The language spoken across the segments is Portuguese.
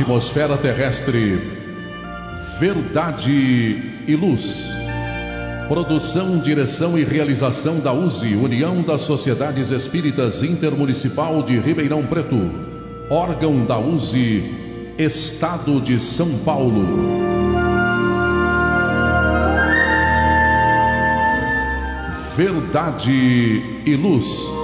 atmosfera terrestre. Verdade e Luz. Produção, direção e realização da USE, União das Sociedades Espíritas Intermunicipal de Ribeirão Preto. Órgão da USE, Estado de São Paulo. Verdade e Luz.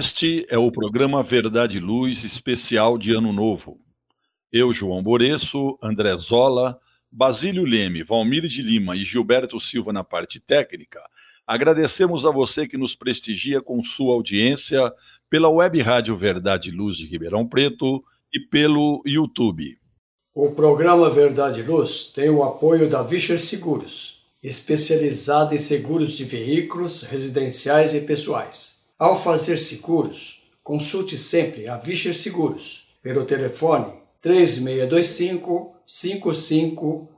Este é o programa Verdade e Luz especial de Ano Novo. Eu, João Boreço, André Zola, Basílio Leme, Valmir de Lima e Gilberto Silva na parte técnica, agradecemos a você que nos prestigia com sua audiência pela Web Rádio Verdade e Luz de Ribeirão Preto e pelo YouTube. O programa Verdade e Luz tem o apoio da Vischer Seguros, especializada em seguros de veículos, residenciais e pessoais. Ao fazer seguros, consulte sempre a Vischer Seguros pelo telefone 3625 5500.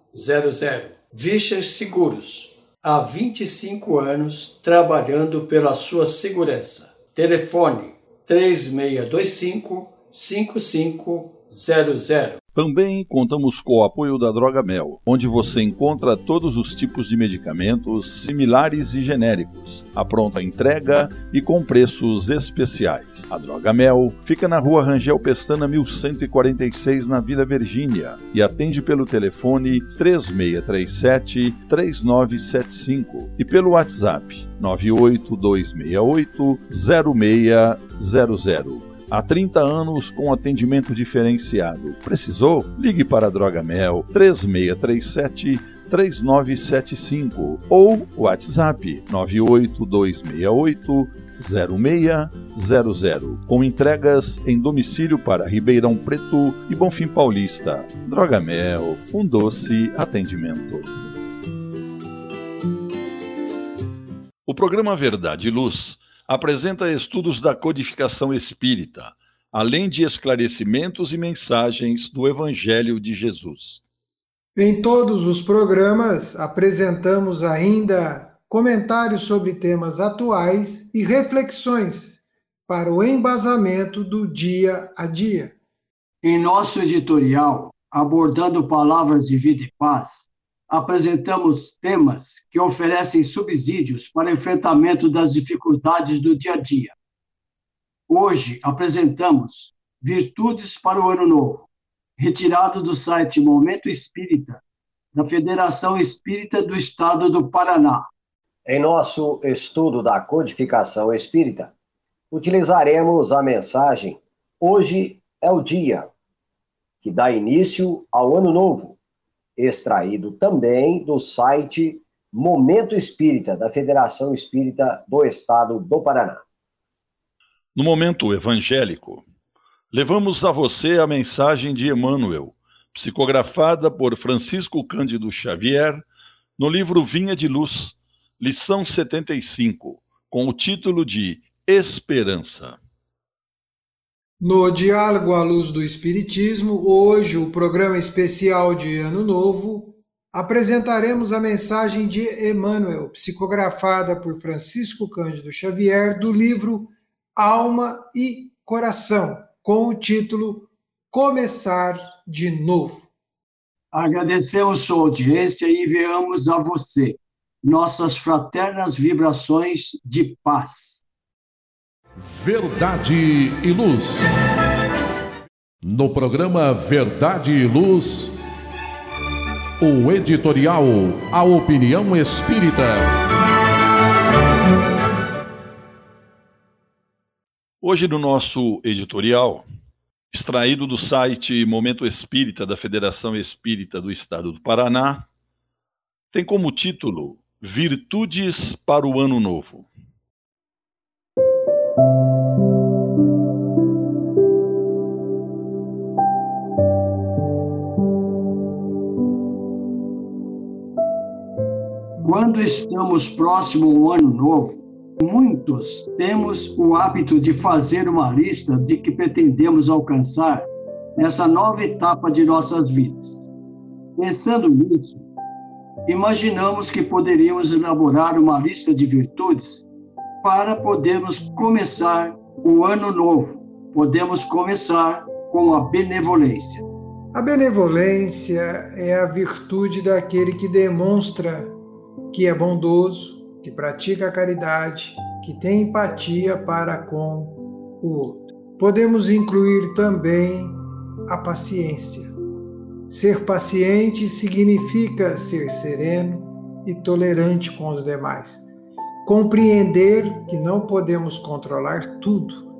Vischer Seguros, há 25 anos trabalhando pela sua segurança. Telefone 3625 5500. Também contamos com o apoio da Droga Mel, onde você encontra todos os tipos de medicamentos similares e genéricos, a pronta entrega e com preços especiais. A Droga Mel fica na rua Rangel Pestana 1146, na Vila Virgínia, e atende pelo telefone 3637-3975 e pelo WhatsApp 98268 0600 há 30 anos com atendimento diferenciado. Precisou? Ligue para a Droga Mel 3637 3975 ou WhatsApp 98268 0600 com entregas em domicílio para Ribeirão Preto e Bonfim Paulista. Droga Mel, um doce atendimento. O programa Verdade e Luz apresenta estudos da codificação espírita, além de esclarecimentos e mensagens do Evangelho de Jesus. Em todos os programas, apresentamos ainda comentários sobre temas atuais e reflexões para o embasamento do dia a dia. Em nosso editorial, abordando palavras de vida e paz, apresentamos temas que oferecem subsídios para enfrentamento das dificuldades do dia a dia. Hoje apresentamos Virtudes para o Ano Novo, retirado do site Momento Espírita, da Federação Espírita do Estado do Paraná. Em nosso estudo da codificação espírita, utilizaremos a mensagem Hoje é o Dia, que dá início ao Ano Novo, extraído também do site Momento Espírita, da Federação Espírita do Estado do Paraná. No momento evangélico, levamos a você a mensagem de Emmanuel, psicografada por Francisco Cândido Xavier, no livro Vinha de Luz, lição 75, com o título de Esperança. No Diálogo à Luz do Espiritismo, hoje, o programa especial de Ano Novo, apresentaremos a mensagem de Emmanuel, psicografada por Francisco Cândido Xavier, do livro Alma e Coração, com o título Começar de Novo. Agradecemos sua audiência e enviamos a você nossas fraternas vibrações de paz. Verdade e Luz. No programa Verdade e Luz, o editorial A Opinião Espírita. Hoje, no nosso editorial, extraído do site Momento Espírita da Federação Espírita do Estado do Paraná, tem como título Virtudes para o Ano Novo. Quando estamos próximo ao ano novo, muitos temos o hábito de fazer uma lista de que pretendemos alcançar nessa nova etapa de nossas vidas. Pensando nisso, imaginamos que poderíamos elaborar uma lista de virtudes para podermos começar o ano novo. Podemos começar com a benevolência. A benevolência é a virtude daquele que demonstra que é bondoso, que pratica a caridade, que tem empatia para com o outro. Podemos incluir também a paciência. Ser paciente significa ser sereno e tolerante com os demais. Compreender que não podemos controlar tudo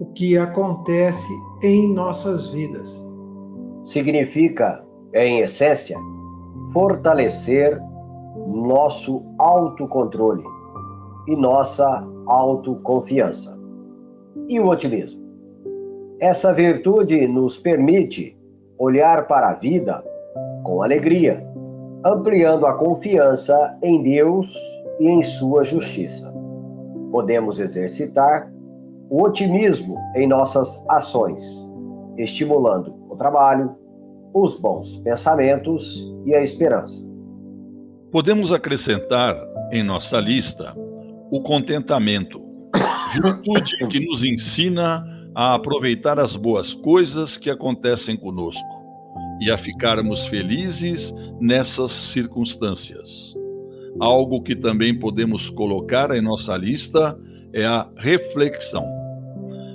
o que acontece em nossas vidas. Significa, em essência, fortalecer nosso autocontrole e nossa autoconfiança. E o otimismo? Essa virtude nos permite olhar para a vida com alegria, ampliando a confiança em Deus e em sua justiça. Podemos exercitar o otimismo em nossas ações, estimulando o trabalho, os bons pensamentos e a esperança. Podemos acrescentar em nossa lista o contentamento, virtude que nos ensina a aproveitar as boas coisas que acontecem conosco e a ficarmos felizes nessas circunstâncias. Algo que também podemos colocar em nossa lista é a reflexão.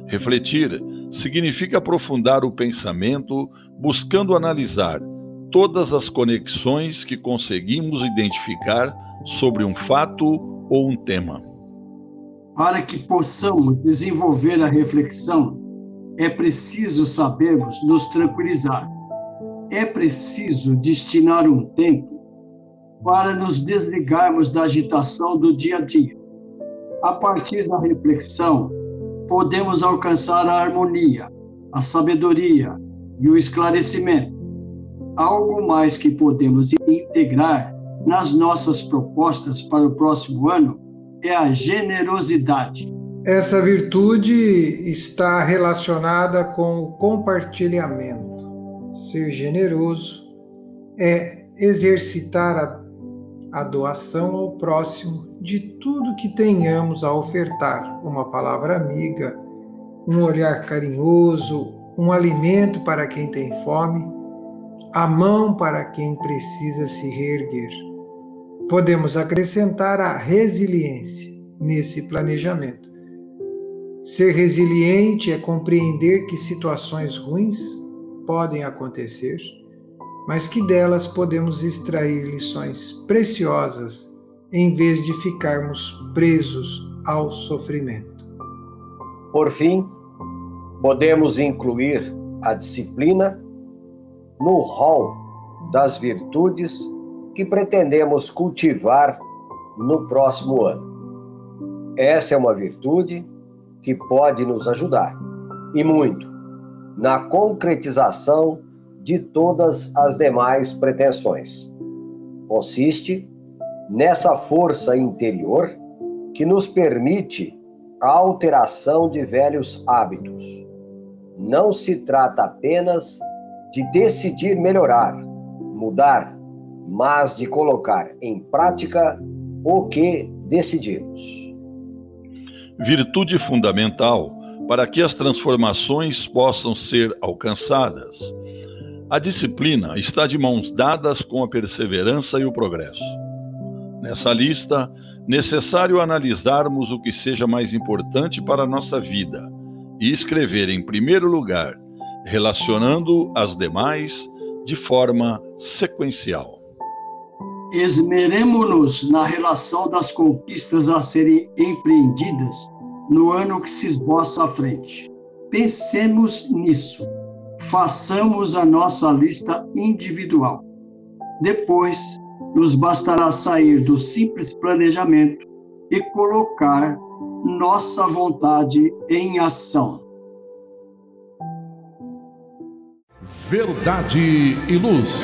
Refletir significa aprofundar o pensamento, buscando analisar todas as conexões que conseguimos identificar sobre um fato ou um tema. Para que possamos desenvolver a reflexão, é preciso sabermos nos tranquilizar. É preciso destinar um tempo para nos desligarmos da agitação do dia a dia. A partir da reflexão, podemos alcançar a harmonia, a sabedoria e o esclarecimento. Algo mais que podemos integrar nas nossas propostas para o próximo ano é a generosidade. Essa virtude está relacionada com o compartilhamento. Ser generoso é exercitar a, a doação ao próximo de tudo que tenhamos a ofertar: uma palavra amiga, um olhar carinhoso, um alimento para quem tem fome, a mão para quem precisa se reerguer. Podemos acrescentar a resiliência nesse planejamento. Ser resiliente é compreender que situações ruins podem acontecer, mas que delas podemos extrair lições preciosas em vez de ficarmos presos ao sofrimento. Por fim, podemos incluir a disciplina no rol das virtudes que pretendemos cultivar no próximo ano. Essa é uma virtude que pode nos ajudar, e muito, na concretização de todas as demais pretensões. Consiste nessa força interior que nos permite a alteração de velhos hábitos. Não se trata apenas de decidir melhorar, mudar, mas de colocar em prática o que decidimos. Virtude fundamental para que as transformações possam ser alcançadas. A disciplina está de mãos dadas com a perseverança e o progresso. Nessa lista, necessário analisarmos o que seja mais importante para a nossa vida e escrever em primeiro lugar, relacionando as demais de forma sequencial esmeremos-nos na relação das conquistas a serem empreendidas no ano que se esboça à frente. Pensemos nisso. Façamos a nossa lista individual. Depois, nos bastará sair do simples planejamento e colocar nossa vontade em ação. Verdade e luz.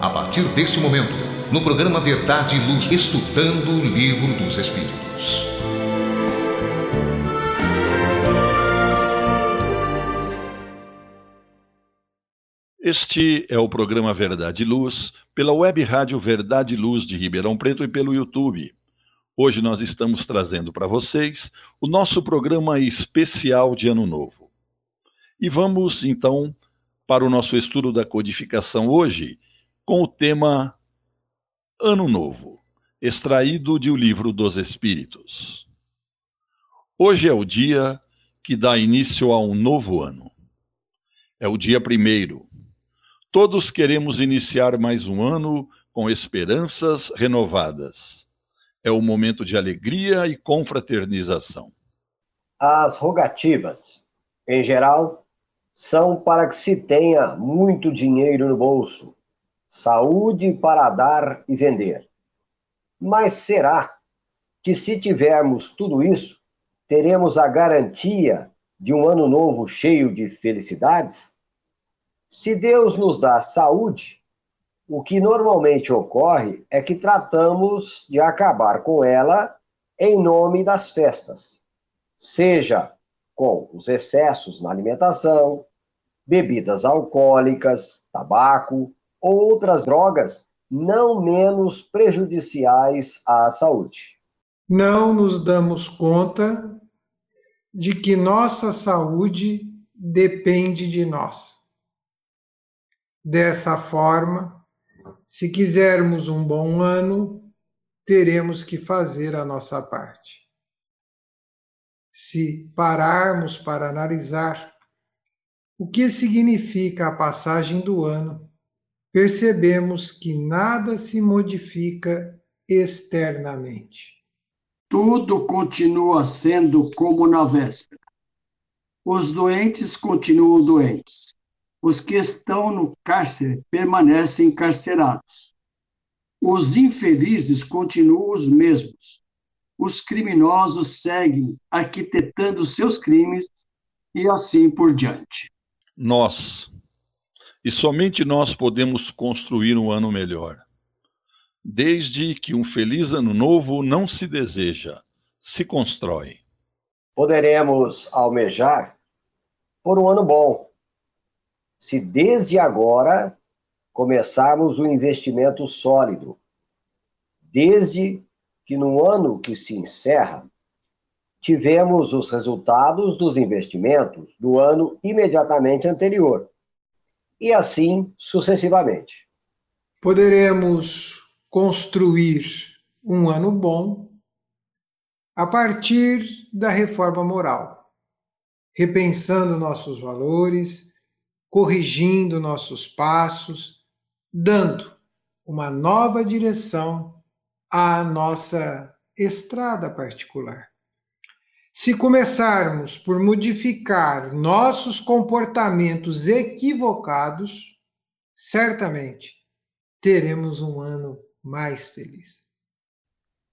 A partir desse momento, no programa Verdade e Luz, estudando o Livro dos Espíritos. Este é o programa Verdade e Luz, pela web rádio Verdade e Luz de Ribeirão Preto e pelo YouTube. Hoje nós estamos trazendo para vocês o nosso programa especial de Ano Novo. E vamos então para o nosso estudo da codificação hoje com o tema Ano Novo, extraído de O Livro dos Espíritos. Hoje é o dia que dá início a um novo ano. É o dia primeiro. Todos queremos iniciar mais um ano com esperanças renovadas é o momento de alegria e confraternização. As rogativas, em geral, são para que se tenha muito dinheiro no bolso, saúde para dar e vender. Mas será que, se tivermos tudo isso, teremos a garantia de um ano novo cheio de felicidades? Se Deus nos dá saúde, o que normalmente ocorre é que tratamos de acabar com ela em nome das festas, seja com os excessos na alimentação, bebidas alcoólicas, tabaco, outras drogas não menos prejudiciais à saúde. Não nos damos conta de que nossa saúde depende de nós. Dessa forma, se quisermos um bom ano, teremos que fazer a nossa parte. Se pararmos para analisar o que significa a passagem do ano, percebemos que nada se modifica externamente. Tudo continua sendo como na véspera. Os doentes continuam doentes os que estão no cárcere permanecem encarcerados. Os infelizes continuam os mesmos. Os criminosos seguem arquitetando seus crimes e assim por diante. Nós, e somente nós podemos construir um ano melhor. Desde que um feliz ano novo não se deseja, se constrói. Poderemos almejar por um ano bom, se desde agora começarmos um investimento sólido, desde que no ano que se encerra, tivemos os resultados dos investimentos do ano imediatamente anterior, e assim sucessivamente. Poderemos construir um ano bom a partir da reforma moral, repensando nossos valores corrigindo nossos passos, dando uma nova direção à nossa estrada particular. Se começarmos por modificar nossos comportamentos equivocados, certamente teremos um ano mais feliz.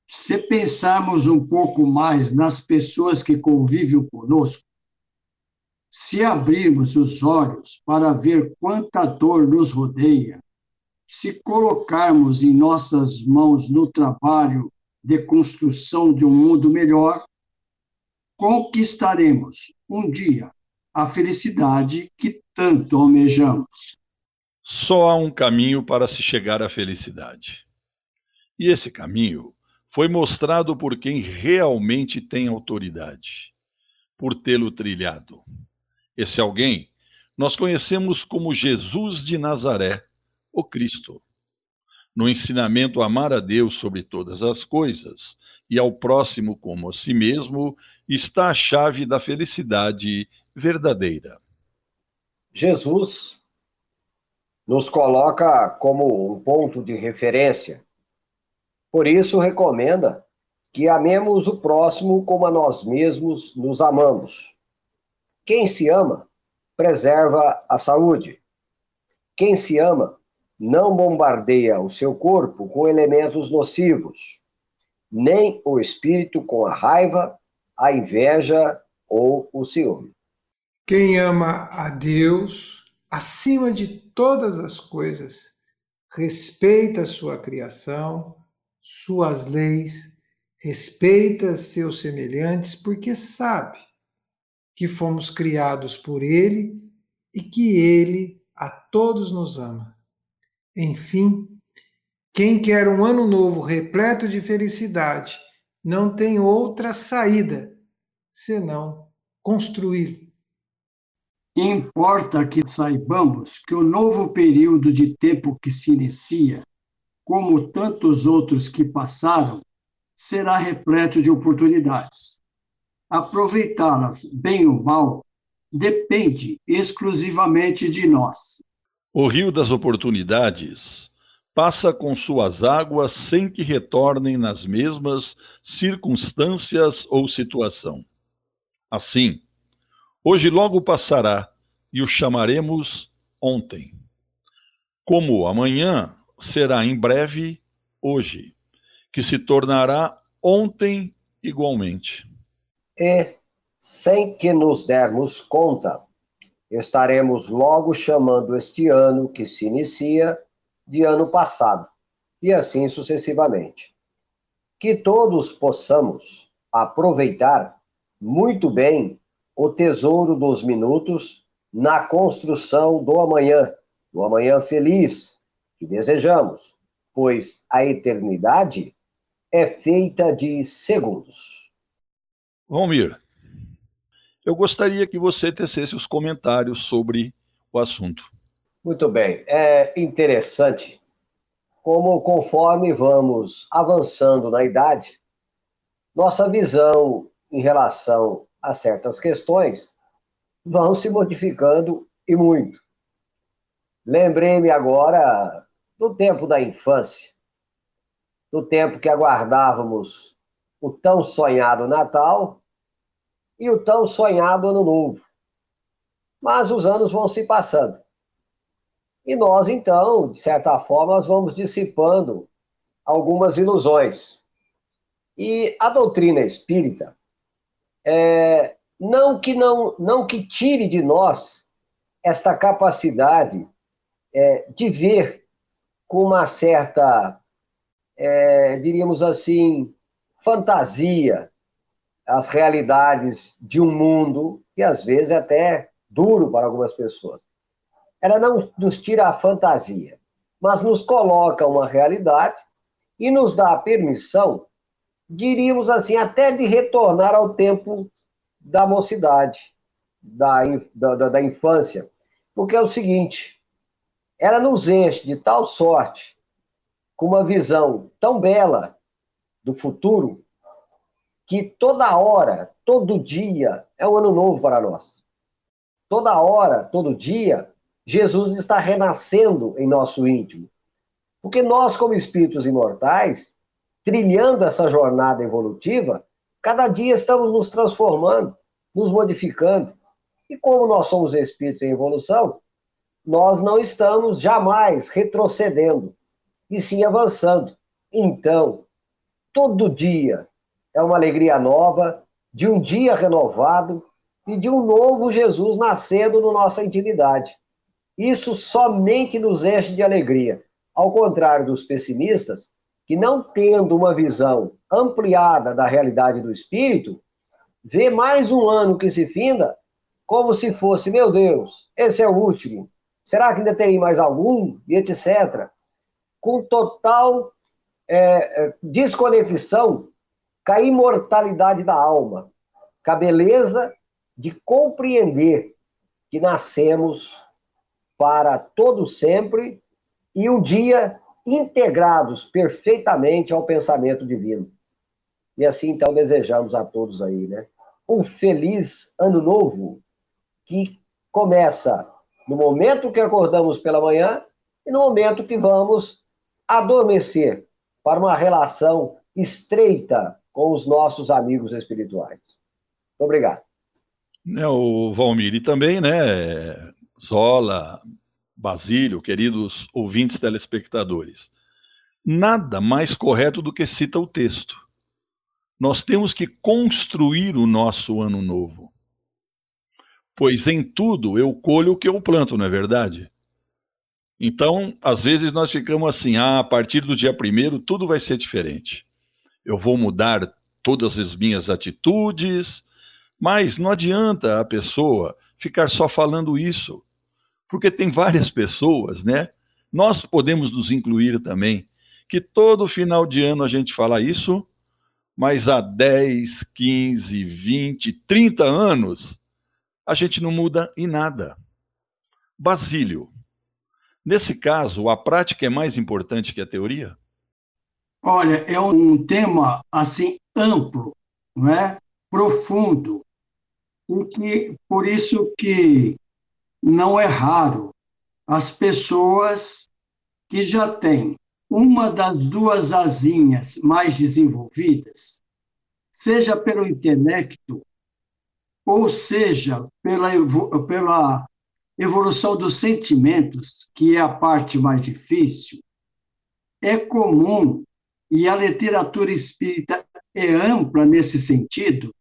Se pensarmos um pouco mais nas pessoas que convivem conosco, se abrirmos os olhos para ver quanta dor nos rodeia, se colocarmos em nossas mãos no trabalho de construção de um mundo melhor, conquistaremos um dia a felicidade que tanto almejamos. Só há um caminho para se chegar à felicidade. E esse caminho foi mostrado por quem realmente tem autoridade, por tê-lo trilhado. Esse alguém nós conhecemos como Jesus de Nazaré, o Cristo. No ensinamento a amar a Deus sobre todas as coisas e ao próximo como a si mesmo está a chave da felicidade verdadeira. Jesus nos coloca como um ponto de referência. Por isso, recomenda que amemos o próximo como a nós mesmos nos amamos. Quem se ama, preserva a saúde. Quem se ama, não bombardeia o seu corpo com elementos nocivos, nem o espírito com a raiva, a inveja ou o ciúme. Quem ama a Deus acima de todas as coisas, respeita sua criação, suas leis, respeita seus semelhantes, porque sabe que fomos criados por Ele e que Ele a todos nos ama. Enfim, quem quer um ano novo repleto de felicidade não tem outra saída senão construí-lo. Importa que saibamos que o novo período de tempo que se inicia, como tantos outros que passaram, será repleto de oportunidades. Aproveitá-las, bem ou mal, depende exclusivamente de nós. O rio das oportunidades passa com suas águas sem que retornem nas mesmas circunstâncias ou situação. Assim, hoje logo passará e o chamaremos ontem. Como amanhã será em breve hoje, que se tornará ontem igualmente. E, sem que nos dermos conta, estaremos logo chamando este ano que se inicia de ano passado, e assim sucessivamente. Que todos possamos aproveitar muito bem o tesouro dos minutos na construção do amanhã, do amanhã feliz que desejamos, pois a eternidade é feita de segundos. Valmir, eu gostaria que você tecesse os comentários sobre o assunto. Muito bem. É interessante como, conforme vamos avançando na idade, nossa visão em relação a certas questões vão se modificando e muito. Lembrei-me agora do tempo da infância, do tempo que aguardávamos o tão sonhado Natal e o tão sonhado Ano Novo. Mas os anos vão se passando. E nós, então, de certa forma, nós vamos dissipando algumas ilusões. E a doutrina espírita, é, não, que não, não que tire de nós esta capacidade é, de ver com uma certa, é, diríamos assim, fantasia as realidades de um mundo que às vezes é até duro para algumas pessoas ela não nos tira a fantasia, mas nos coloca uma realidade e nos dá a permissão, diríamos assim, até de retornar ao tempo da mocidade, da, da, da infância. Porque é o seguinte, ela nos enche de tal sorte, com uma visão tão bela do futuro, que toda hora, todo dia, é um ano novo para nós. Toda hora, todo dia, Jesus está renascendo em nosso íntimo. Porque nós, como espíritos imortais, trilhando essa jornada evolutiva, cada dia estamos nos transformando, nos modificando. E como nós somos espíritos em evolução, nós não estamos jamais retrocedendo, e sim avançando. Então, todo dia é uma alegria nova, de um dia renovado e de um novo Jesus nascendo na nossa intimidade. Isso somente nos enche de alegria. Ao contrário dos pessimistas, que não tendo uma visão ampliada da realidade do espírito, vê mais um ano que se finda como se fosse, meu Deus, esse é o último. Será que ainda tem mais algum? E etc. Com total é, é, desconexão com a imortalidade da alma, com a beleza de compreender que nascemos para todo sempre e um dia integrados perfeitamente ao pensamento divino. E assim então desejamos a todos aí, né? Um feliz ano novo que começa no momento que acordamos pela manhã e no momento que vamos adormecer para uma relação estreita com os nossos amigos espirituais. Muito obrigado. É, o Valmir e também, né, Zola, Basílio, queridos ouvintes telespectadores. Nada mais correto do que cita o texto. Nós temos que construir o nosso ano novo. Pois em tudo eu colho o que eu planto, não é verdade? Então, às vezes nós ficamos assim, ah, a partir do dia primeiro tudo vai ser diferente. Eu vou mudar todas as minhas atitudes, mas não adianta a pessoa ficar só falando isso, porque tem várias pessoas, né? Nós podemos nos incluir também, que todo final de ano a gente fala isso, mas há 10, 15, 20, 30 anos a gente não muda em nada. Basílio, Nesse caso, a prática é mais importante que a teoria? Olha, é um tema assim amplo, não é? Profundo, e que por isso que não é raro as pessoas que já têm uma das duas asinhas mais desenvolvidas, seja pelo intelecto, ou seja pela, pela evolução dos sentimentos, que é a parte mais difícil, é comum, e a literatura espírita é ampla nesse sentido,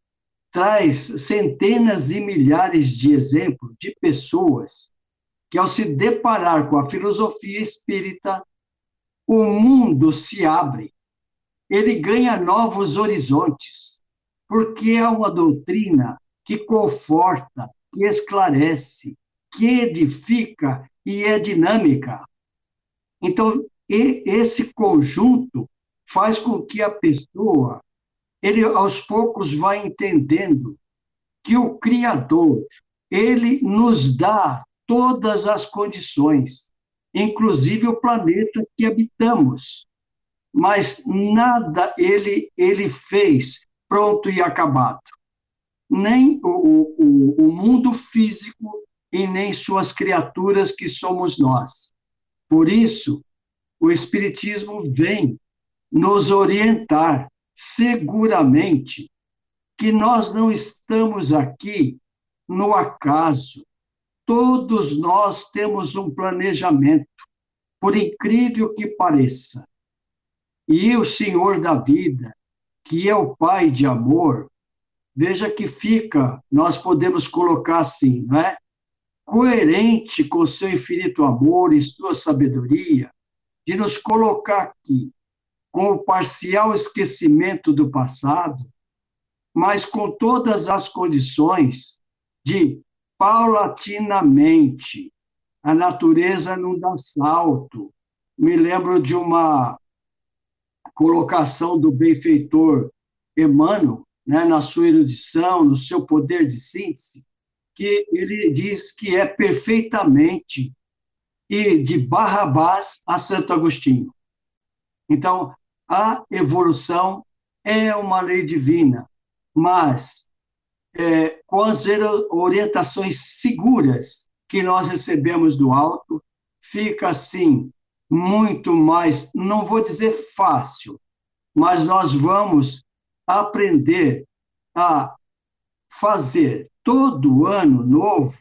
traz centenas e milhares de exemplos de pessoas que, ao se deparar com a filosofia espírita, o mundo se abre, ele ganha novos horizontes, porque é uma doutrina que conforta, que esclarece, que edifica e é dinâmica. Então, esse conjunto faz com que a pessoa, ele aos poucos vai entendendo que o Criador, ele nos dá todas as condições, inclusive o planeta que habitamos. Mas nada ele, ele fez pronto e acabado. Nem o, o, o mundo físico e nem suas criaturas que somos nós. Por isso, o Espiritismo vem nos orientar seguramente que nós não estamos aqui no acaso. Todos nós temos um planejamento, por incrível que pareça. E o Senhor da vida, que é o Pai de amor, veja que fica, nós podemos colocar assim, não é? coerente com seu infinito amor e sua sabedoria, de nos colocar aqui com o parcial esquecimento do passado, mas com todas as condições de paulatinamente. A natureza não dá salto. Me lembro de uma colocação do benfeitor Emmanuel, né, na sua erudição, no seu poder de síntese, que ele diz que é perfeitamente e de Barrabás a Santo Agostinho. Então, a evolução é uma lei divina, mas é, com as orientações seguras que nós recebemos do alto, fica assim muito mais, não vou dizer fácil, mas nós vamos aprender a fazer todo ano novo,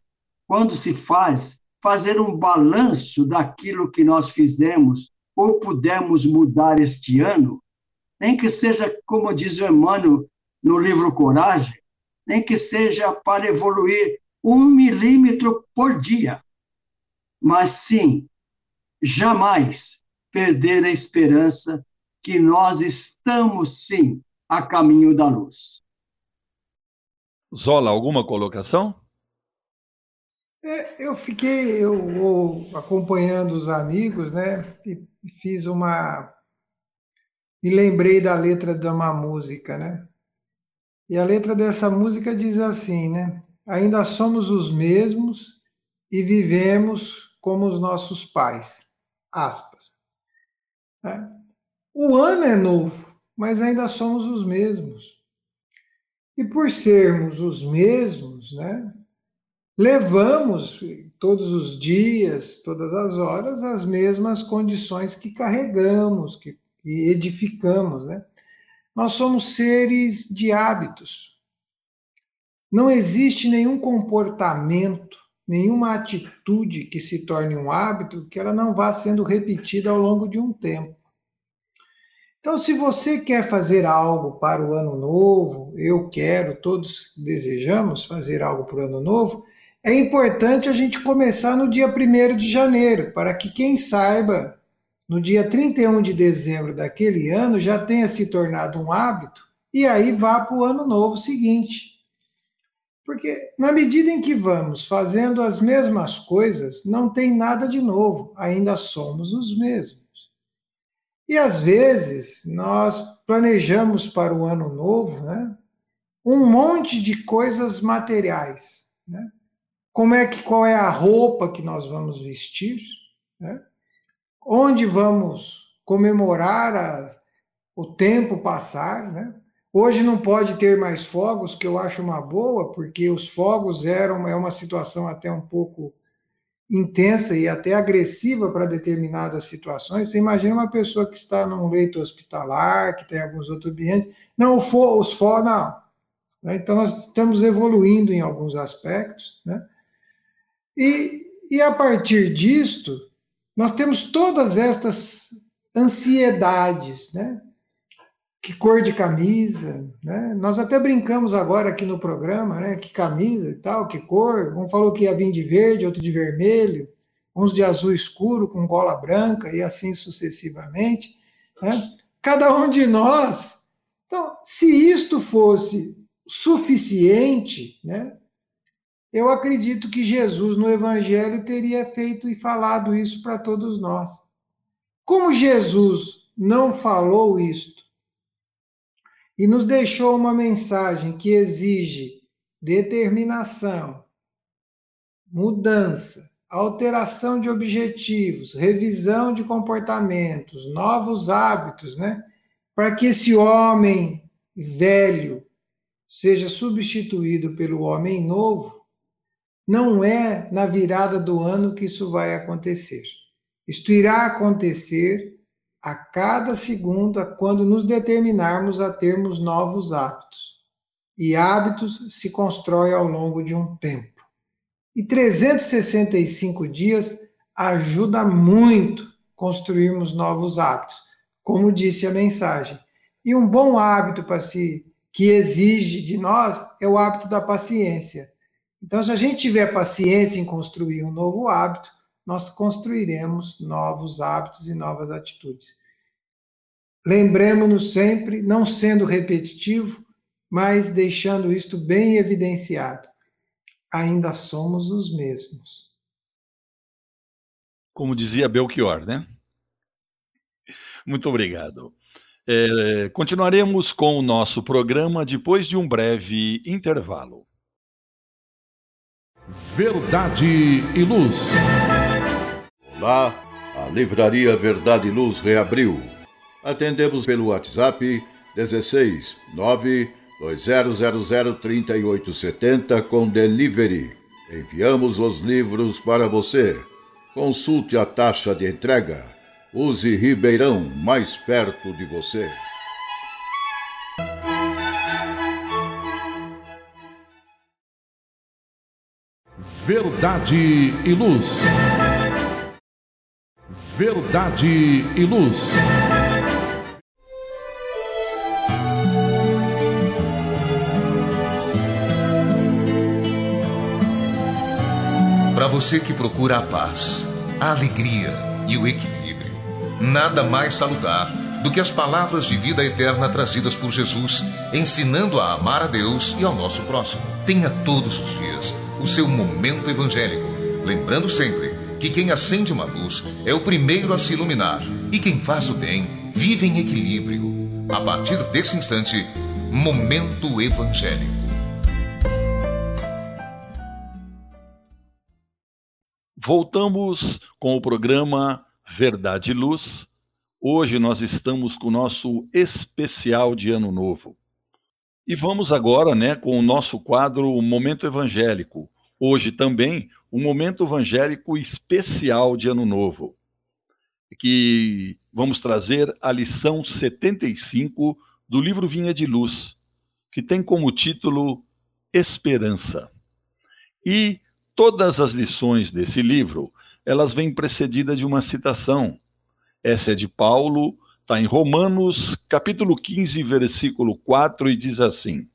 quando se faz, fazer um balanço daquilo que nós fizemos ou pudemos mudar este ano, nem que seja, como diz o Emmanuel no livro Coragem, nem que seja para evoluir um milímetro por dia, mas sim, jamais perder a esperança que nós estamos, sim, a caminho da luz. Zola, alguma colocação? É, eu fiquei eu, eu, acompanhando os amigos, né? E fiz uma. Me lembrei da letra de uma música, né? E a letra dessa música diz assim, né? Ainda somos os mesmos e vivemos como os nossos pais. Aspas. É. O ano é novo, mas ainda somos os mesmos. E por sermos os mesmos, né, levamos todos os dias, todas as horas, as mesmas condições que carregamos, que, edificamos, né? Nós somos seres de hábitos. Não existe nenhum comportamento, nenhuma atitude que se torne um hábito que ela não vá sendo repetida ao longo de um tempo. Então, se você quer fazer algo para o ano novo, eu quero, todos desejamos fazer algo para o ano novo, é importante a gente começar no dia 1 de janeiro, para que quem saiba, no dia 31 de dezembro daquele ano, já tenha se tornado um hábito e aí vá para o ano novo seguinte. Porque na medida em que vamos fazendo as mesmas coisas, não tem nada de novo, ainda somos os mesmos. E às vezes nós planejamos para o ano novo né, um monte de coisas materiais. Né? Como é que qual é a roupa que nós vamos vestir? Né? Onde vamos comemorar a, o tempo passar? Né? Hoje não pode ter mais fogos, que eu acho uma boa, porque os fogos eram é uma situação até um pouco intensa e até agressiva para determinadas situações. Você imagina uma pessoa que está num leito hospitalar, que tem alguns outros ambientes. Não, os for, não. Né? Então, nós estamos evoluindo em alguns aspectos. Né? E, e a partir disto, nós temos todas estas ansiedades, né? que cor de camisa, né? Nós até brincamos agora aqui no programa, né? Que camisa e tal, que cor. Um falou que ia vir de verde, outro de vermelho, uns de azul escuro com gola branca e assim sucessivamente, né? Cada um de nós. Então, se isto fosse suficiente, né? Eu acredito que Jesus no Evangelho teria feito e falado isso para todos nós. Como Jesus não falou isto e nos deixou uma mensagem que exige determinação, mudança, alteração de objetivos, revisão de comportamentos, novos hábitos, né? Para que esse homem velho seja substituído pelo homem novo, não é na virada do ano que isso vai acontecer. Isto irá acontecer a cada segundo quando nos determinarmos a termos novos hábitos. E hábitos se constrói ao longo de um tempo. E 365 dias ajuda muito construirmos novos hábitos, como disse a mensagem. E um bom hábito para si que exige de nós é o hábito da paciência. Então, se a gente tiver paciência em construir um novo hábito, nós construiremos novos hábitos e novas atitudes. Lembremos-nos sempre, não sendo repetitivo, mas deixando isto bem evidenciado. Ainda somos os mesmos. Como dizia Belchior, né? Muito obrigado. É, continuaremos com o nosso programa depois de um breve intervalo. Verdade e Luz. Olá, a Livraria Verdade e Luz reabriu. Atendemos pelo WhatsApp 16 9 2000 3870 com delivery. Enviamos os livros para você. Consulte a taxa de entrega. Use Ribeirão mais perto de você. Verdade e Luz. Verdade e Luz. Para você que procura a paz, a alegria e o equilíbrio, nada mais saludar do que as palavras de vida eterna trazidas por Jesus, ensinando a amar a Deus e ao nosso próximo. Tenha todos os dias o seu momento evangélico, lembrando sempre que quem acende uma luz é o primeiro a se iluminar e quem faz o bem vive em equilíbrio. A partir desse instante, Momento Evangélico. Voltamos com o programa Verdade e Luz. Hoje nós estamos com o nosso especial de Ano Novo. E vamos agora, né, com o nosso quadro Momento Evangélico, Hoje também um momento evangélico especial de Ano Novo, que vamos trazer a lição 75 do livro Vinha de Luz, que tem como título Esperança. E todas as lições desse livro, elas vêm precedidas de uma citação. Essa é de Paulo, está em Romanos, capítulo 15, versículo 4, e diz assim: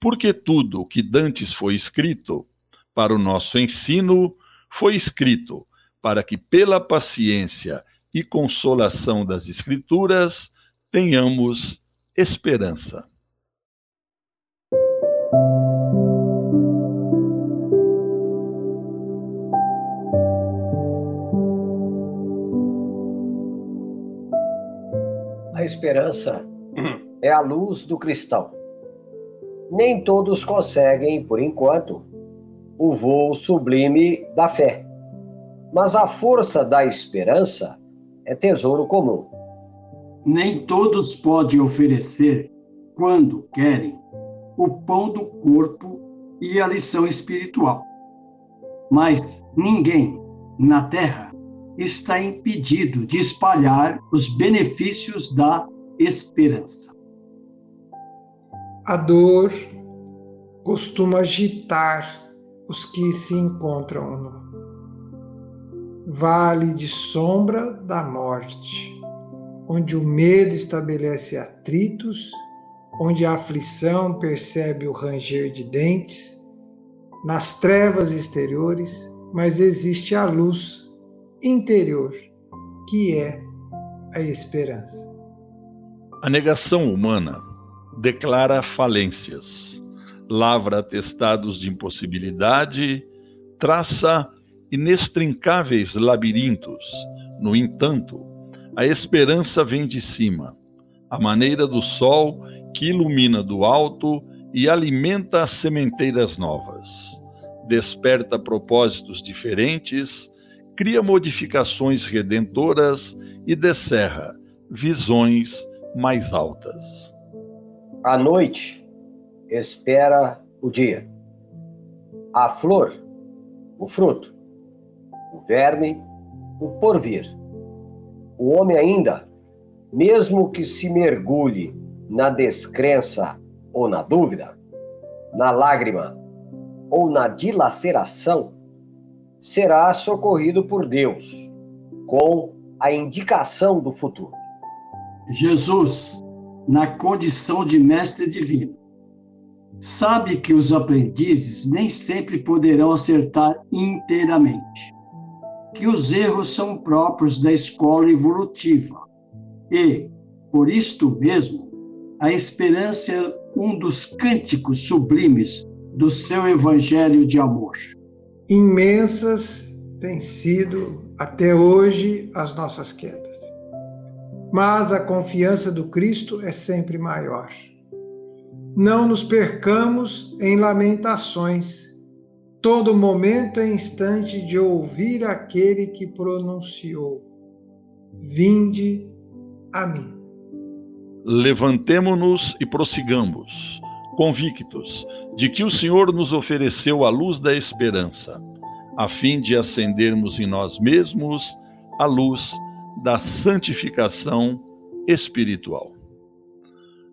Porque tudo o que dantes foi escrito para o nosso ensino foi escrito para que, pela paciência e consolação das Escrituras, tenhamos esperança. A esperança é a luz do cristão. Nem todos conseguem, por enquanto, o voo sublime da fé. Mas a força da esperança é tesouro comum. Nem todos podem oferecer, quando querem, o pão do corpo e a lição espiritual. Mas ninguém na terra está impedido de espalhar os benefícios da esperança. A dor costuma agitar os que se encontram no vale de sombra da morte, onde o medo estabelece atritos, onde a aflição percebe o ranger de dentes, nas trevas exteriores, mas existe a luz interior, que é a esperança. A negação humana declara falências lavra atestados de impossibilidade, traça inextrincáveis labirintos. No entanto, a esperança vem de cima, a maneira do sol que ilumina do alto e alimenta as sementeiras novas. Desperta propósitos diferentes, cria modificações redentoras e descerra visões mais altas. À noite, espera o dia. A flor, o fruto, o verme, o porvir. O homem ainda, mesmo que se mergulhe na descrença ou na dúvida, na lágrima ou na dilaceração, será socorrido por Deus com a indicação do futuro. Jesus, na condição de mestre divino, sabe que os aprendizes nem sempre poderão acertar inteiramente, que os erros são próprios da escola evolutiva. E, por isto mesmo, a esperança é um dos cânticos sublimes do seu evangelho de amor. Imensas têm sido até hoje as nossas quedas, mas a confiança do Cristo é sempre maior não nos percamos em lamentações. Todo momento é instante de ouvir aquele que pronunciou: Vinde a mim. Levantemo-nos e prossigamos, convictos de que o Senhor nos ofereceu a luz da esperança, a fim de acendermos em nós mesmos a luz da santificação espiritual.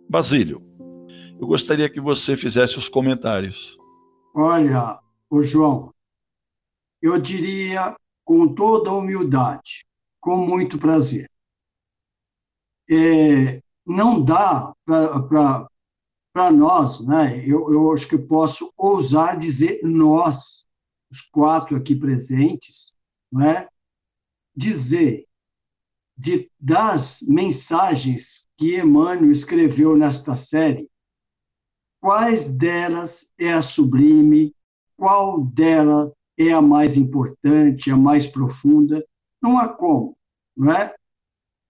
Basílio, eu gostaria que você fizesse os comentários. Olha, o João, eu diria com toda humildade, com muito prazer. É, não dá para nós, né? Eu, eu acho que posso ousar dizer nós, os quatro aqui presentes, né? dizer de, das mensagens que Emmanuel escreveu nesta série, quais delas é a sublime, qual dela é a mais importante, a mais profunda. Não há como, não é?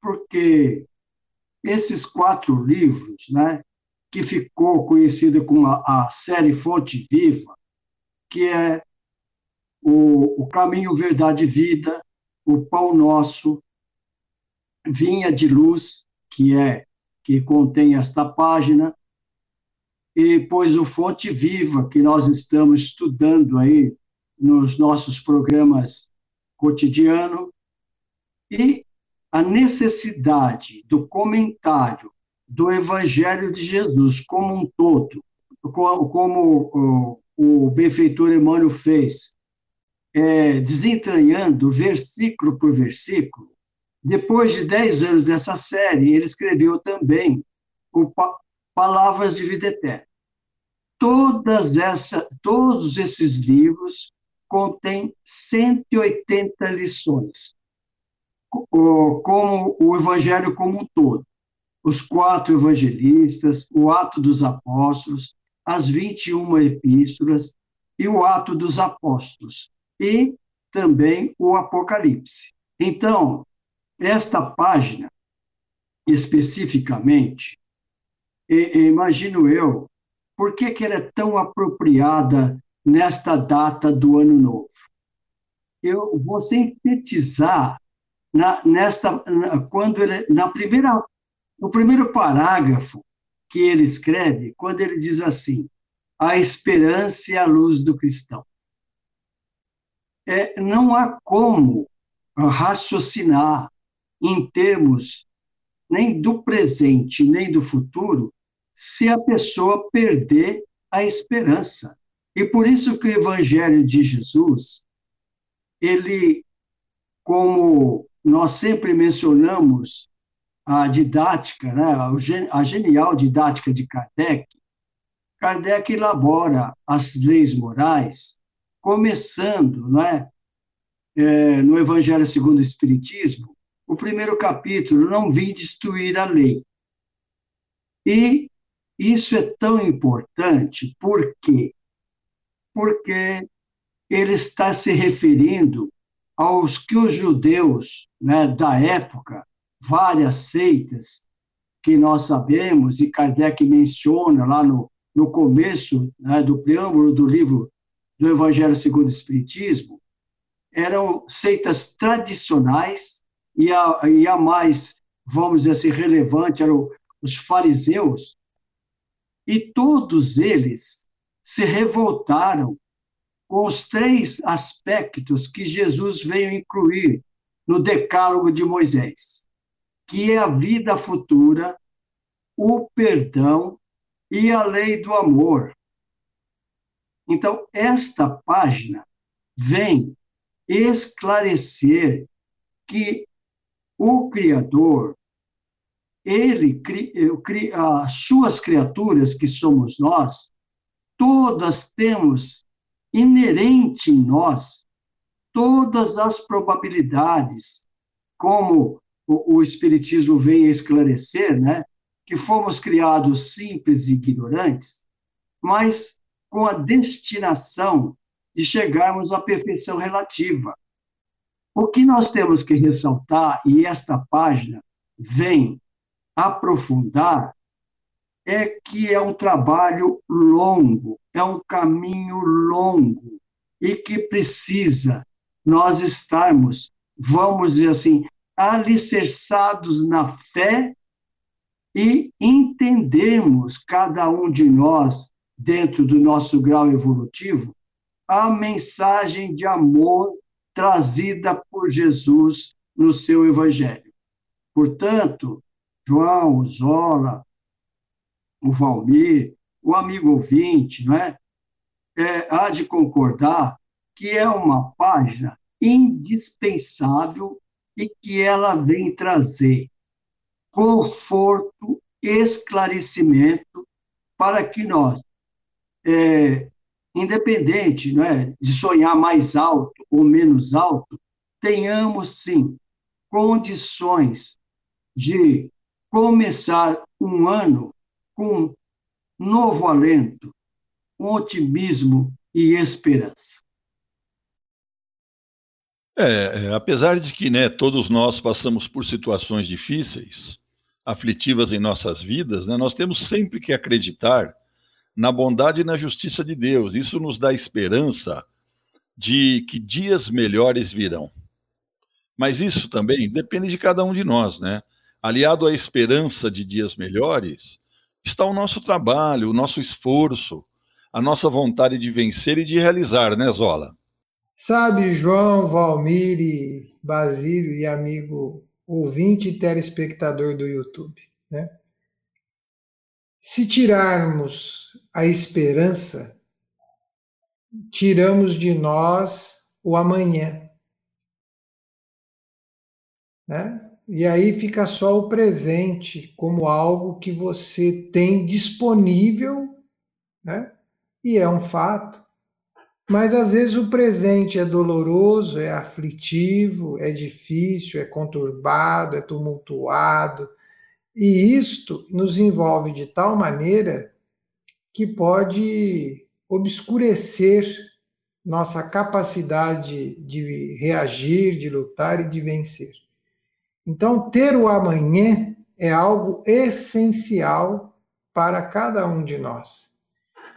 Porque esses quatro livros, né, que ficou conhecida como a, a série Fonte Viva, que é o, o Caminho, Verdade e Vida, o Pão Nosso, Vinha de Luz, que é que contém esta página, e pois o Fonte Viva, que nós estamos estudando aí nos nossos programas cotidiano, e a necessidade do comentário do Evangelho de Jesus como um todo, como o, o benfeitor Emmanuel fez, é, desentranhando versículo por versículo, depois de dez anos dessa série, ele escreveu também o Palavras de Vida Eterna. Todas essa, todos esses livros contêm 180 lições, como o Evangelho como um todo. Os quatro evangelistas, o Ato dos Apóstolos, as 21 epístolas e o Ato dos Apóstolos, e também o Apocalipse. Então, esta página, especificamente, imagino eu, por que, que ela é tão apropriada nesta data do Ano Novo? Eu vou sintetizar na, nesta, na, quando ele, na primeira, no primeiro parágrafo que ele escreve, quando ele diz assim: a esperança e a luz do cristão. É, não há como raciocinar em termos nem do presente, nem do futuro, se a pessoa perder a esperança. E por isso que o Evangelho de Jesus, ele, como nós sempre mencionamos a didática, né, a genial didática de Kardec, Kardec elabora as leis morais, começando né, é, no Evangelho segundo o Espiritismo, o primeiro capítulo, não vim destruir a lei. E isso é tão importante, por quê? Porque ele está se referindo aos que os judeus né, da época, várias seitas que nós sabemos, e Kardec menciona lá no, no começo né, do preâmbulo do livro do Evangelho segundo o Espiritismo, eram seitas tradicionais e a, e a mais, vamos dizer assim, relevante eram os fariseus, e todos eles se revoltaram com os três aspectos que Jesus veio incluir no Decálogo de Moisés, que é a vida futura, o perdão e a lei do amor. Então, esta página vem esclarecer que o Criador, ele, as suas criaturas, que somos nós, todas temos inerente em nós todas as probabilidades, como o, o Espiritismo vem esclarecer, né? que fomos criados simples e ignorantes, mas com a destinação de chegarmos à perfeição relativa. O que nós temos que ressaltar, e esta página vem aprofundar, é que é um trabalho longo, é um caminho longo, e que precisa nós estarmos, vamos dizer assim, alicerçados na fé e entendermos, cada um de nós, dentro do nosso grau evolutivo, a mensagem de amor trazida por Jesus no seu Evangelho. Portanto, João, o Zola, o Valmir, o amigo ouvinte, não é? é? há de concordar que é uma página indispensável e que ela vem trazer conforto, esclarecimento para que nós é, independente não é, de sonhar mais alto ou menos alto, tenhamos sim condições de começar um ano com novo alento, otimismo e esperança. É, é, apesar de que né, todos nós passamos por situações difíceis, aflitivas em nossas vidas, né, nós temos sempre que acreditar na bondade e na justiça de Deus. Isso nos dá esperança de que dias melhores virão. Mas isso também depende de cada um de nós, né? Aliado à esperança de dias melhores, está o nosso trabalho, o nosso esforço, a nossa vontade de vencer e de realizar, né, Zola? Sabe, João, Valmir, Basílio e amigo ouvinte e telespectador do YouTube, né? Se tirarmos a esperança, tiramos de nós o amanhã. Né? E aí fica só o presente como algo que você tem disponível, né? E é um fato. Mas às vezes o presente é doloroso, é aflitivo, é difícil, é conturbado, é tumultuado. E isto nos envolve de tal maneira que pode obscurecer nossa capacidade de reagir, de lutar e de vencer. Então, ter o amanhã é algo essencial para cada um de nós.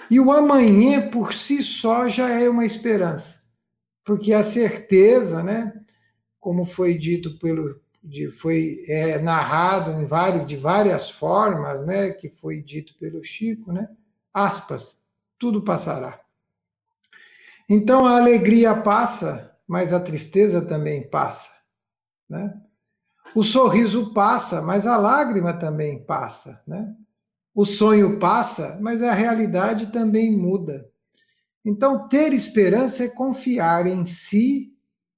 E o amanhã por si só já é uma esperança, porque a certeza, né, como foi dito pelo de, foi é, narrado em várias de várias formas, né, que foi dito pelo Chico, né? Aspas, tudo passará. Então a alegria passa, mas a tristeza também passa, né? O sorriso passa, mas a lágrima também passa, né? O sonho passa, mas a realidade também muda. Então, ter esperança é confiar em si,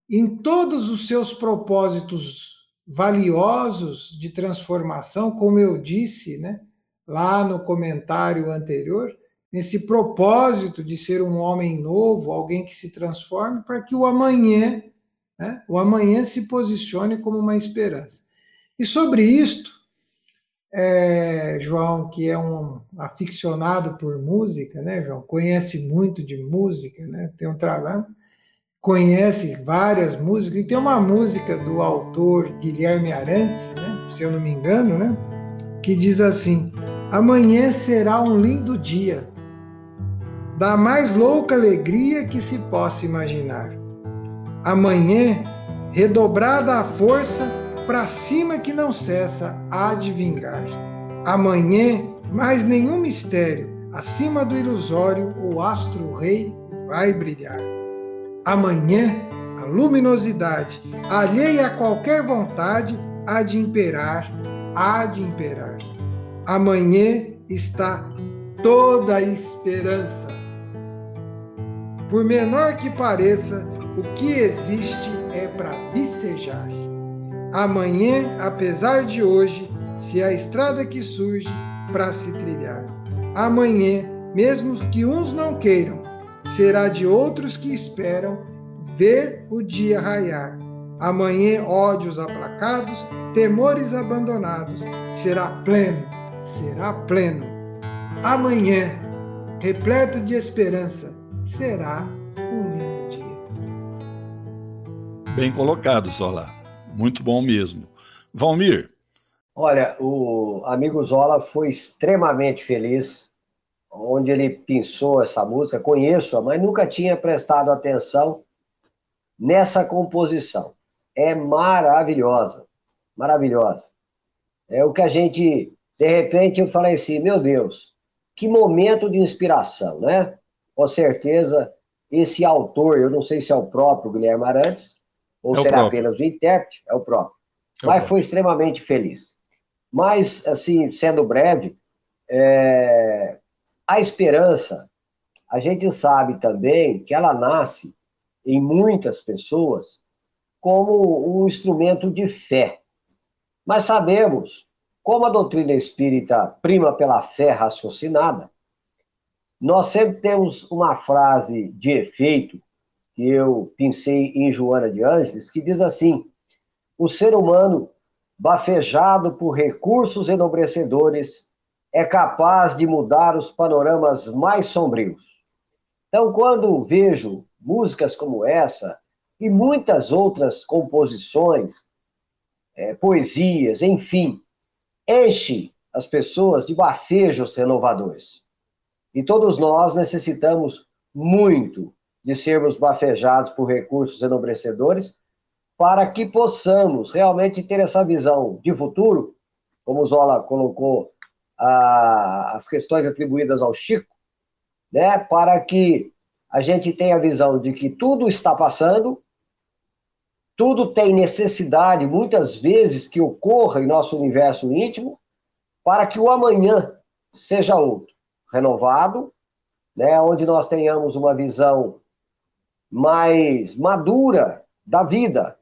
em todos os seus propósitos valiosos de transformação, como eu disse, né, lá no comentário anterior, nesse propósito de ser um homem novo, alguém que se transforme, para que o amanhã né? O amanhã se posicione como uma esperança. E sobre isto, é, João, que é um aficionado por música, né, João? Conhece muito de música, né? Tem um trabalho, conhece várias músicas, e tem uma música do autor Guilherme Arantes, né? Se eu não me engano, né? Que diz assim: Amanhã será um lindo dia, da mais louca alegria que se possa imaginar Amanhã, redobrada a força, para cima que não cessa, há de vingar. Amanhã, mais nenhum mistério, acima do ilusório, o astro-rei vai brilhar. Amanhã, a luminosidade, alheia a qualquer vontade, há de imperar, há de imperar. Amanhã está toda a esperança. Por menor que pareça, o que existe é para vicejar. Amanhã, apesar de hoje, se a estrada que surge para se trilhar. Amanhã, mesmo que uns não queiram, será de outros que esperam ver o dia raiar. Amanhã, ódios aplacados, temores abandonados, será pleno, será pleno. Amanhã, repleto de esperança, será Bem colocado, Zola. Muito bom mesmo. Valmir. Olha, o amigo Zola foi extremamente feliz onde ele pensou essa música. Conheço-a, mas nunca tinha prestado atenção nessa composição. É maravilhosa, maravilhosa. É o que a gente, de repente, eu falei assim, meu Deus, que momento de inspiração, né? Com certeza, esse autor, eu não sei se é o próprio Guilherme Arantes, ou é será apenas o intérprete? É o próprio. É o Mas próprio. foi extremamente feliz. Mas, assim, sendo breve, é... a esperança, a gente sabe também que ela nasce em muitas pessoas como um instrumento de fé. Mas sabemos, como a doutrina espírita prima pela fé raciocinada, nós sempre temos uma frase de efeito que eu pensei em Joana de Ângeles, que diz assim: o ser humano, bafejado por recursos enobrecedores, é capaz de mudar os panoramas mais sombrios. Então, quando vejo músicas como essa e muitas outras composições, é, poesias, enfim, enche as pessoas de bafejos renovadores. E todos nós necessitamos muito de sermos bafejados por recursos enobrecedores, para que possamos realmente ter essa visão de futuro, como o Zola colocou a, as questões atribuídas ao Chico, né, para que a gente tenha a visão de que tudo está passando, tudo tem necessidade, muitas vezes, que ocorra em nosso universo íntimo, para que o amanhã seja outro, renovado, né, onde nós tenhamos uma visão mais madura da vida,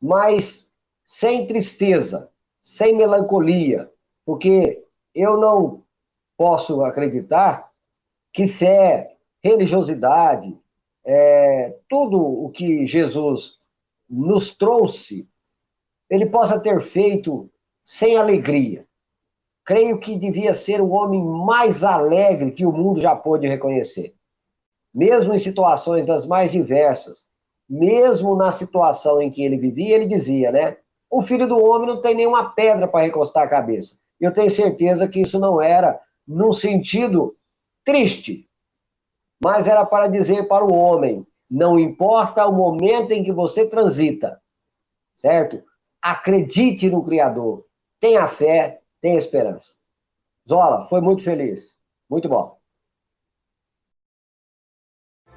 mas sem tristeza, sem melancolia, porque eu não posso acreditar que fé, religiosidade, é, tudo o que Jesus nos trouxe, ele possa ter feito sem alegria. Creio que devia ser o homem mais alegre que o mundo já pôde reconhecer. Mesmo em situações das mais diversas, mesmo na situação em que ele vivia, ele dizia, né? O filho do homem não tem nenhuma pedra para recostar a cabeça. Eu tenho certeza que isso não era num sentido triste, mas era para dizer para o homem: não importa o momento em que você transita, certo? Acredite no Criador, tenha fé, tenha esperança. Zola, foi muito feliz. Muito bom.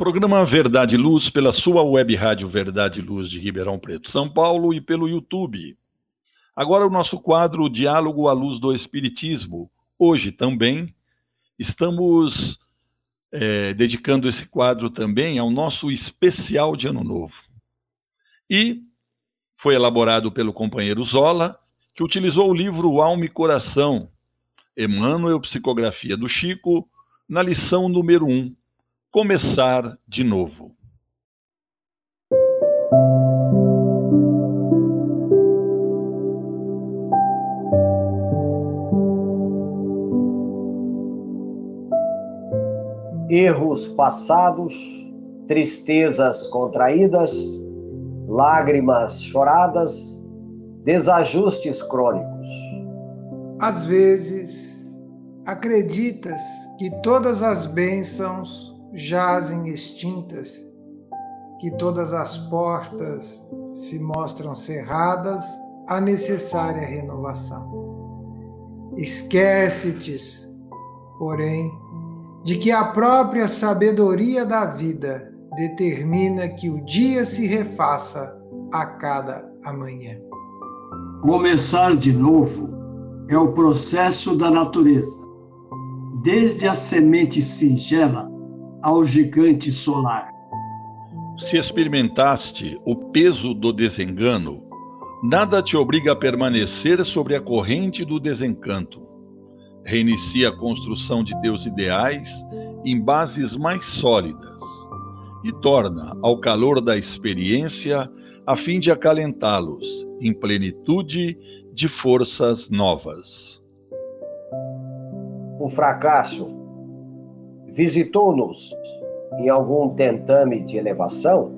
Programa Verdade Luz pela sua web rádio Verdade Luz de Ribeirão Preto, São Paulo e pelo YouTube. Agora o nosso quadro Diálogo à Luz do Espiritismo. Hoje também estamos é, dedicando esse quadro também ao nosso especial de Ano Novo. E foi elaborado pelo companheiro Zola, que utilizou o livro Alma e Coração, Emmanuel Psicografia do Chico, na lição número 1, começar de novo. Erros passados, tristezas contraídas, lágrimas choradas, desajustes crônicos. Às vezes, acreditas que todas as bênçãos jazem extintas, que todas as portas se mostram cerradas à necessária renovação. Esquece-te, porém, de que a própria sabedoria da vida determina que o dia se refaça a cada amanhã. Começar de novo é o processo da natureza. Desde a semente singela ao gigante solar. Se experimentaste o peso do desengano, nada te obriga a permanecer sobre a corrente do desencanto. Reinicia a construção de teus ideais em bases mais sólidas e torna ao calor da experiência a fim de acalentá-los em plenitude de forças novas. O fracasso visitou-nos em algum tentame de elevação,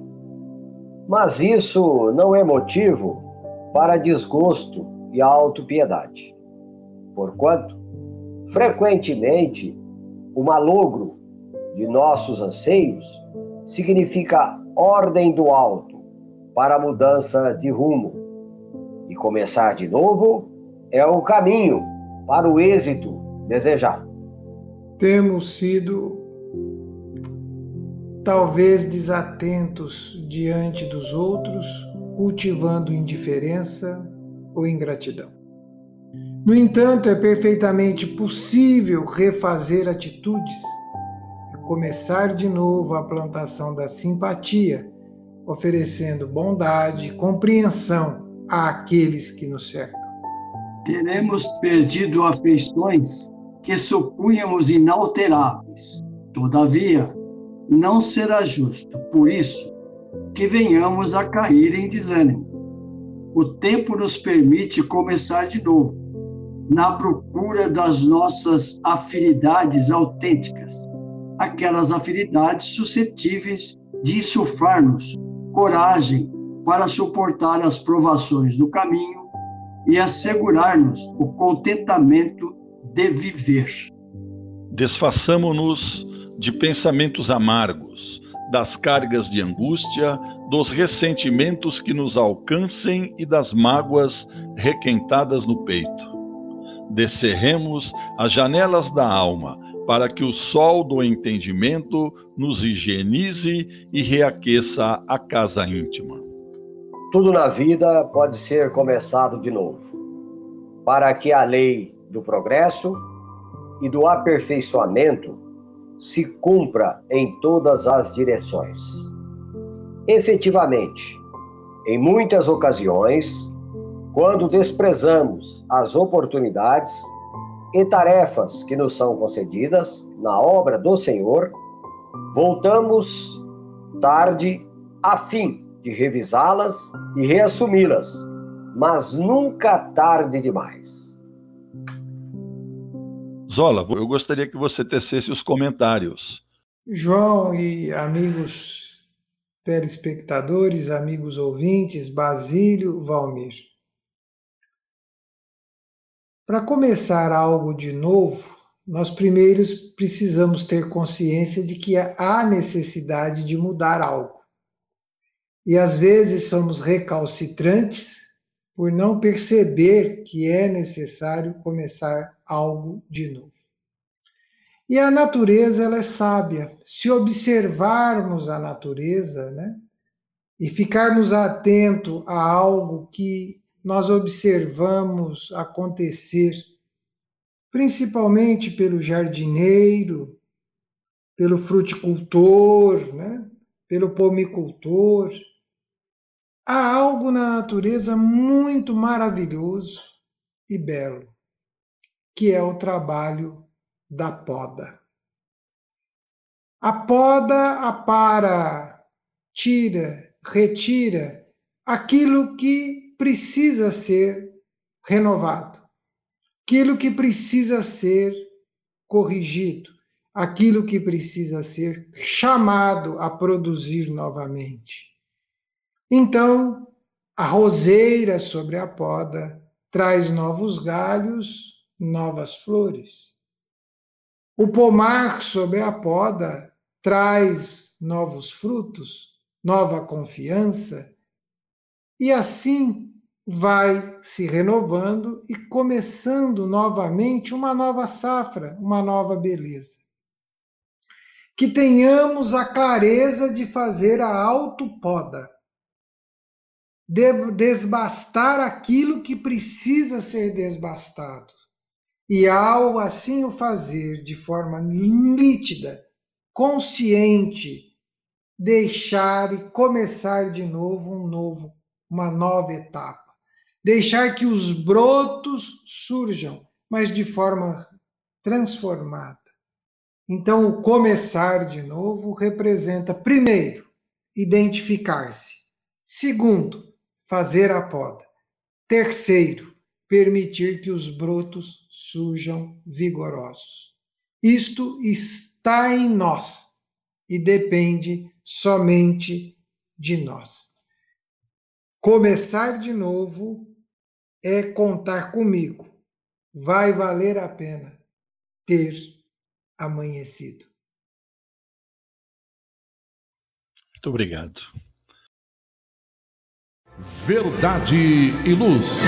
mas isso não é motivo para desgosto e autopiedade. Porquanto, frequentemente, o malogro de nossos anseios significa ordem do alto para mudança de rumo. E começar de novo é o caminho para o êxito desejado temos sido talvez desatentos diante dos outros, cultivando indiferença ou ingratidão. No entanto, é perfeitamente possível refazer atitudes e começar de novo a plantação da simpatia, oferecendo bondade e compreensão àqueles que nos cercam. Teremos perdido afeições que supunhamos inalteráveis. Todavia, não será justo, por isso, que venhamos a cair em desânimo. O tempo nos permite começar de novo, na procura das nossas afinidades autênticas, aquelas afinidades suscetíveis de insuflar-nos coragem para suportar as provações do caminho e assegurar-nos o contentamento de viver. Desfaçamo-nos de pensamentos amargos, das cargas de angústia, dos ressentimentos que nos alcancem e das mágoas requentadas no peito. Descerremos as janelas da alma para que o sol do entendimento nos higienize e reaqueça a casa íntima. Tudo na vida pode ser começado de novo, para que a lei do progresso e do aperfeiçoamento se cumpra em todas as direções. Efetivamente, em muitas ocasiões, quando desprezamos as oportunidades e tarefas que nos são concedidas na obra do Senhor, voltamos tarde a fim de revisá-las e reassumi-las, mas nunca tarde demais. Zola, eu gostaria que você tecesse os comentários. João e amigos telespectadores, amigos ouvintes, Basílio, Valmir. Para começar algo de novo, nós primeiros precisamos ter consciência de que há necessidade de mudar algo. E às vezes somos recalcitrantes por não perceber que é necessário começar algo de novo. E a natureza ela é sábia. Se observarmos a natureza, né, e ficarmos atentos a algo que nós observamos acontecer, principalmente pelo jardineiro, pelo fruticultor, né? pelo pomicultor. Há algo na natureza muito maravilhoso e belo, que é o trabalho da poda. A poda apara, tira, retira aquilo que precisa ser renovado, aquilo que precisa ser corrigido, aquilo que precisa ser chamado a produzir novamente. Então, a roseira sobre a poda traz novos galhos, novas flores. O pomar sobre a poda traz novos frutos, nova confiança, e assim vai se renovando e começando novamente uma nova safra, uma nova beleza. Que tenhamos a clareza de fazer a autopoda, de desbastar aquilo que precisa ser desbastado. E ao assim o fazer de forma nítida, consciente, deixar e começar de novo um novo, uma nova etapa deixar que os brotos surjam, mas de forma transformada. Então, o começar de novo representa, primeiro, identificar-se. Segundo, fazer a poda. Terceiro, permitir que os brotos surjam vigorosos. Isto está em nós e depende somente de nós. Começar de novo é contar comigo. Vai valer a pena ter amanhecido. Muito obrigado. Verdade e luz.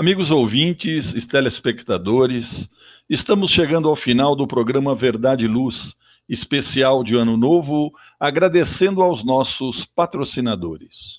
Amigos ouvintes telespectadores, estamos chegando ao final do programa Verdade e Luz, especial de Ano Novo, agradecendo aos nossos patrocinadores.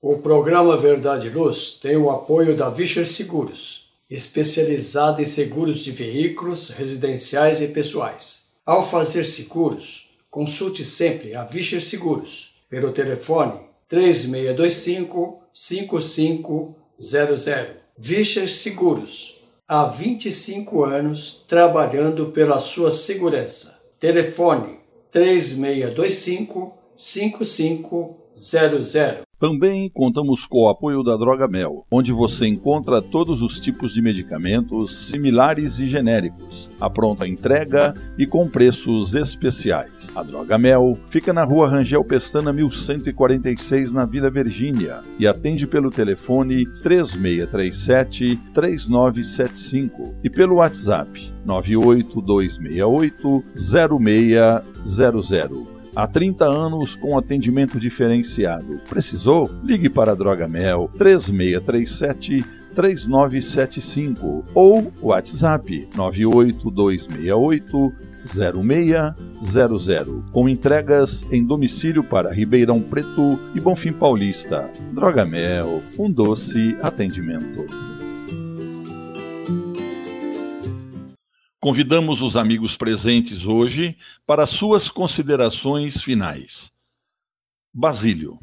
O programa Verdade e Luz tem o apoio da Vischer Seguros, especializada em seguros de veículos, residenciais e pessoais. Ao fazer seguros, consulte sempre a Vischer Seguros pelo telefone 3625 5500. Vischer Seguros, há 25 anos trabalhando pela sua segurança. Telefone 3625 5500. Também contamos com o apoio da Droga Mel, onde você encontra todos os tipos de medicamentos similares e genéricos, a pronta entrega e com preços especiais. A Droga Mel fica na rua Rangel Pestana 1146, na Vila Virgínia, e atende pelo telefone 3637 3975 e pelo WhatsApp 98268 0600 há 30 anos com atendimento diferenciado. Precisou? Ligue para a Droga Mel 3637 3975 ou WhatsApp 98268 0600 com entregas em domicílio para Ribeirão Preto e Bonfim Paulista. Droga Mel, um doce atendimento. Convidamos os amigos presentes hoje para suas considerações finais. Basílio.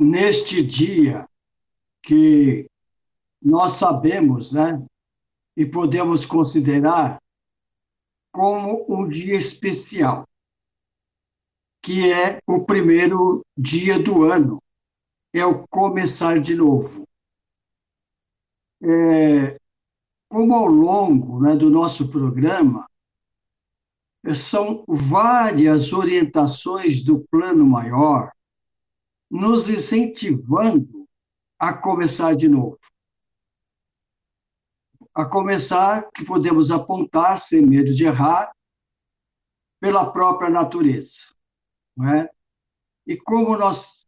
Neste dia que nós sabemos, né, e podemos considerar como um dia especial, que é o primeiro dia do ano, é o começar de novo. É, como ao longo né, do nosso programa, são várias orientações do plano maior nos incentivando a começar de novo. A começar, que podemos apontar, sem medo de errar, pela própria natureza. Não é? E como nós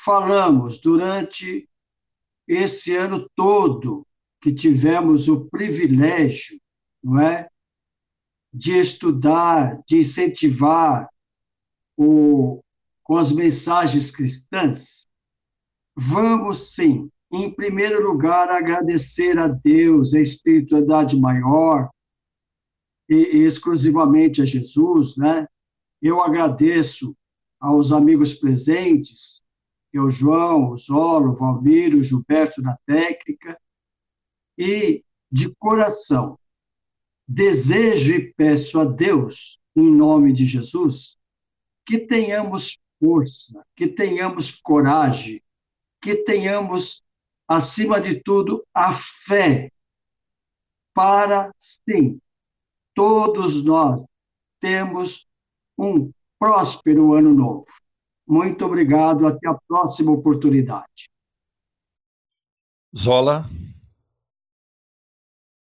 falamos durante esse ano todo que tivemos o privilégio, não é, de estudar, de incentivar o, com as mensagens cristãs, vamos sim, em primeiro lugar, agradecer a Deus, a espiritualidade maior, e, exclusivamente a Jesus, né? Eu agradeço aos amigos presentes, que é João, o Zolo, o Valmir, o Gilberto da técnica, e de coração desejo e peço a Deus, em nome de Jesus, que tenhamos força, que tenhamos coragem, que tenhamos, acima de tudo, a fé para, sim, todos nós temos um próspero ano novo. Muito obrigado, até a próxima oportunidade. Zola.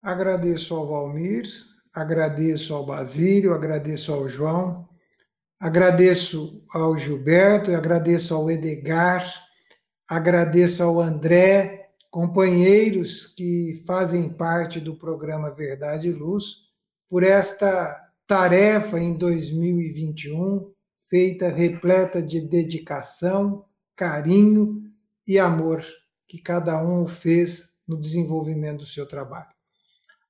Agradeço ao Valmir, agradeço ao Basílio, agradeço ao João, agradeço ao Gilberto, agradeço ao Edgar, agradeço ao André, companheiros que fazem parte do programa Verdade e Luz, por esta tarefa em 2021, feita repleta de dedicação, carinho e amor que cada um fez no desenvolvimento do seu trabalho.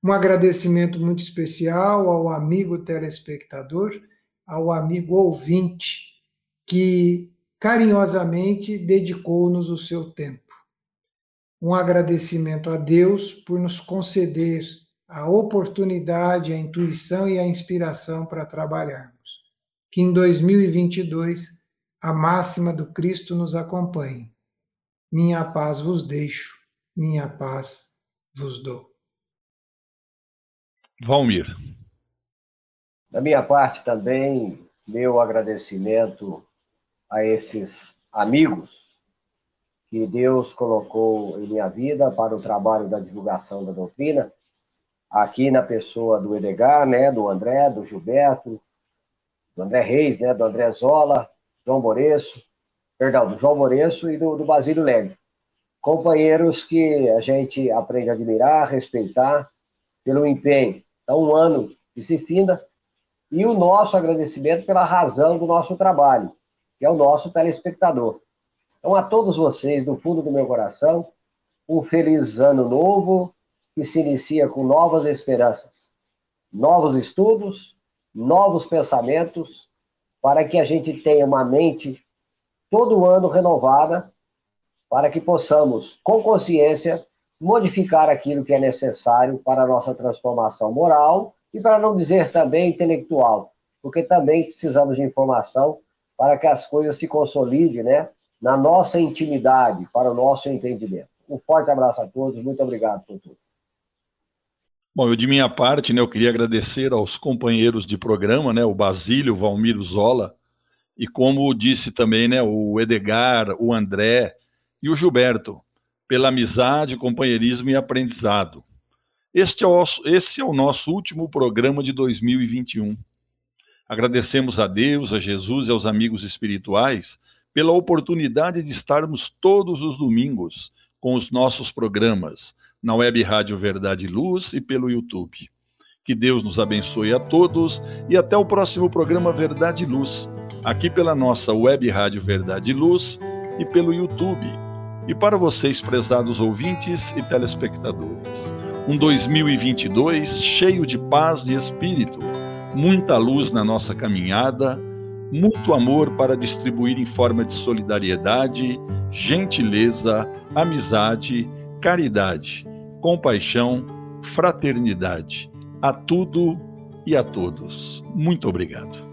Um agradecimento muito especial ao amigo telespectador, ao amigo ouvinte, que carinhosamente dedicou-nos o seu tempo. Um agradecimento a Deus por nos conceder a oportunidade, a intuição e a inspiração para trabalharmos. Que em 2022 a máxima do Cristo nos acompanhe. Minha paz vos deixo, minha paz vos dou. Valmir. Da minha parte também, meu agradecimento a esses amigos que Deus colocou em minha vida para o trabalho da divulgação da doutrina, aqui na pessoa do Edgar, né, do André, do Gilberto, do André Reis, né, do André Zola, João Moreço, perdão, do João Moreço e do, do Basílio Legre. Companheiros que a gente aprende a admirar, respeitar pelo empenho então, um ano que se finda, e o nosso agradecimento pela razão do nosso trabalho, que é o nosso telespectador. Então, a todos vocês, do fundo do meu coração, um feliz ano novo que se inicia com novas esperanças, novos estudos, novos pensamentos, para que a gente tenha uma mente todo ano renovada, para que possamos, com consciência, modificar aquilo que é necessário para a nossa transformação moral e para não dizer também intelectual, porque também precisamos de informação para que as coisas se consolidem, né? Na nossa intimidade, para o nosso entendimento. Um forte abraço a todos, muito obrigado por tudo. Bom, eu de minha parte, né, eu queria agradecer aos companheiros de programa, né, o Basílio, o Valmir Zola, e como disse também, né, o Edgar, o André e o Gilberto, pela amizade, companheirismo e aprendizado. Este é o, esse é o nosso último programa de 2021. Agradecemos a Deus, a Jesus e aos amigos espirituais pela oportunidade de estarmos todos os domingos com os nossos programas na Web Rádio Verdade e Luz e pelo YouTube. Que Deus nos abençoe a todos e até o próximo programa Verdade e Luz, aqui pela nossa Web Rádio Verdade e Luz e pelo YouTube. E para vocês, prezados ouvintes e telespectadores, um 2022 cheio de paz e espírito, muita luz na nossa caminhada, muito amor para distribuir em forma de solidariedade, gentileza, amizade, caridade compaixão, fraternidade a tudo e a todos. Muito obrigado.